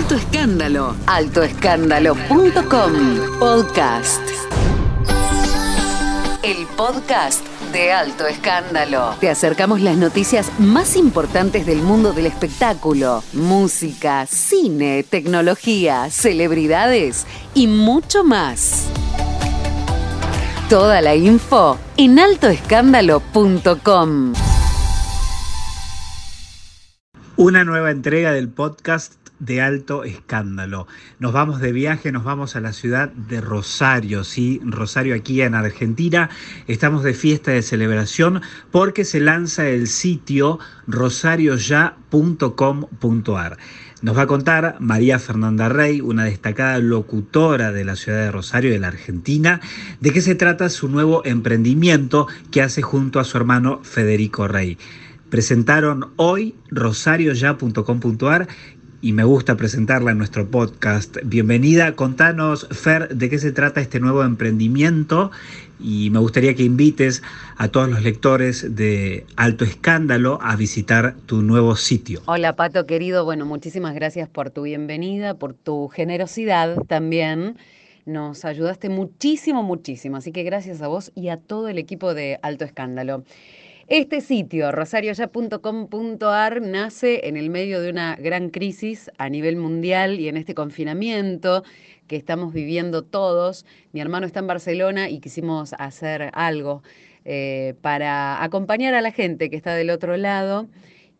Alto Escándalo. Altoescándalo.com. Podcast. El podcast de Alto Escándalo. Te acercamos las noticias más importantes del mundo del espectáculo, música, cine, tecnología, celebridades y mucho más. Toda la info en altoescándalo.com. Una nueva entrega del podcast de alto escándalo. Nos vamos de viaje, nos vamos a la ciudad de Rosario, sí, Rosario aquí en Argentina. Estamos de fiesta de celebración porque se lanza el sitio rosarioya.com.ar. Nos va a contar María Fernanda Rey, una destacada locutora de la ciudad de Rosario, de la Argentina, de qué se trata su nuevo emprendimiento que hace junto a su hermano Federico Rey. Presentaron hoy rosarioya.com.ar y me gusta presentarla en nuestro podcast. Bienvenida, contanos, Fer, de qué se trata este nuevo emprendimiento y me gustaría que invites a todos los lectores de Alto Escándalo a visitar tu nuevo sitio. Hola Pato querido, bueno, muchísimas gracias por tu bienvenida, por tu generosidad también. Nos ayudaste muchísimo, muchísimo, así que gracias a vos y a todo el equipo de Alto Escándalo. Este sitio, rosarioya.com.ar, nace en el medio de una gran crisis a nivel mundial y en este confinamiento que estamos viviendo todos. Mi hermano está en Barcelona y quisimos hacer algo eh, para acompañar a la gente que está del otro lado.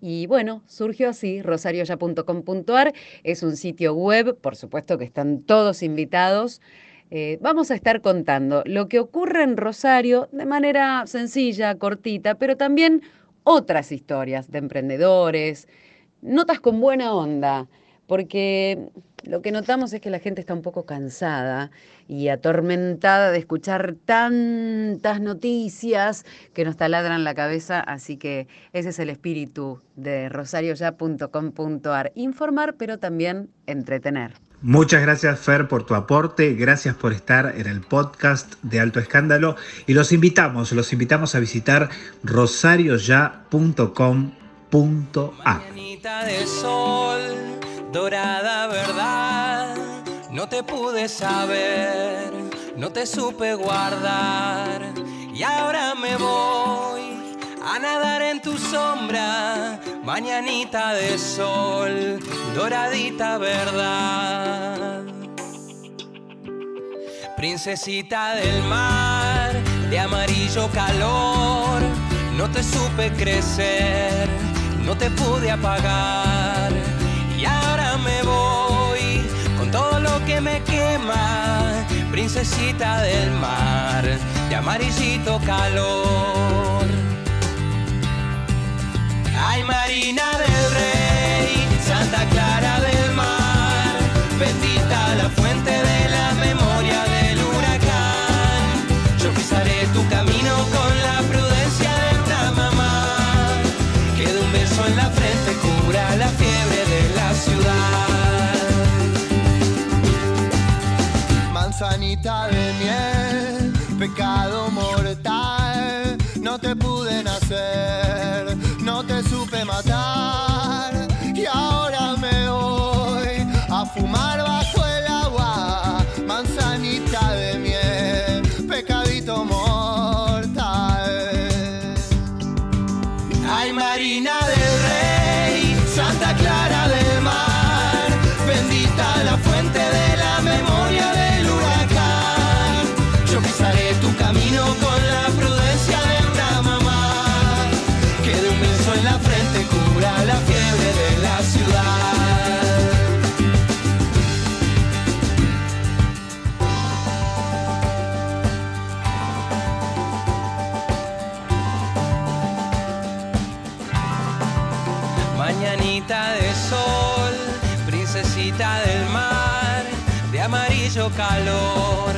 Y bueno, surgió así, rosarioya.com.ar. Es un sitio web, por supuesto que están todos invitados eh, vamos a estar contando lo que ocurre en Rosario de manera sencilla, cortita, pero también otras historias de emprendedores, notas con buena onda, porque lo que notamos es que la gente está un poco cansada y atormentada de escuchar tantas noticias que nos taladran la cabeza, así que ese es el espíritu de rosarioya.com.ar, informar pero también entretener. Muchas gracias Fer por tu aporte, gracias por estar en el podcast de Alto Escándalo y los invitamos, los invitamos a visitar rosarioya.com.a. dorada verdad, no te pude saber, no te supe guardar. Y ahora me voy a nadar en tu sombra, mañanita de sol, doradita verdad. Princesita del mar, de amarillo calor, no te supe crecer, no te pude apagar me quema, princesita del mar, de amarillito calor. Matar. Y ahora me voy a fumar Mañanita de sol, princesita del mar, de amarillo calor,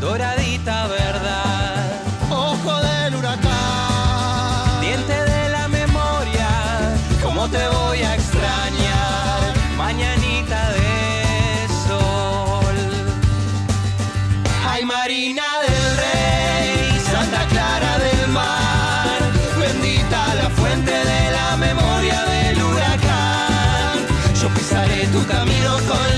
doradita verdad. Tu camino con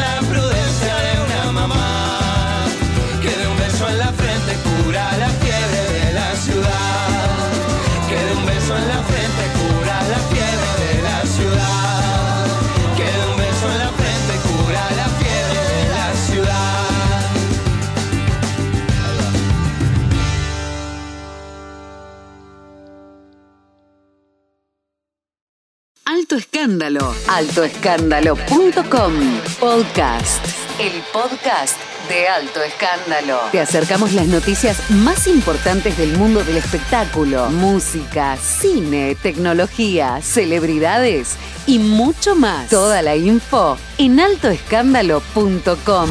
Alto Escándalo. Altoescándalo.com. Podcast. El podcast de Alto Escándalo. Te acercamos las noticias más importantes del mundo del espectáculo, música, cine, tecnología, celebridades y mucho más. Toda la info en altoescándalo.com.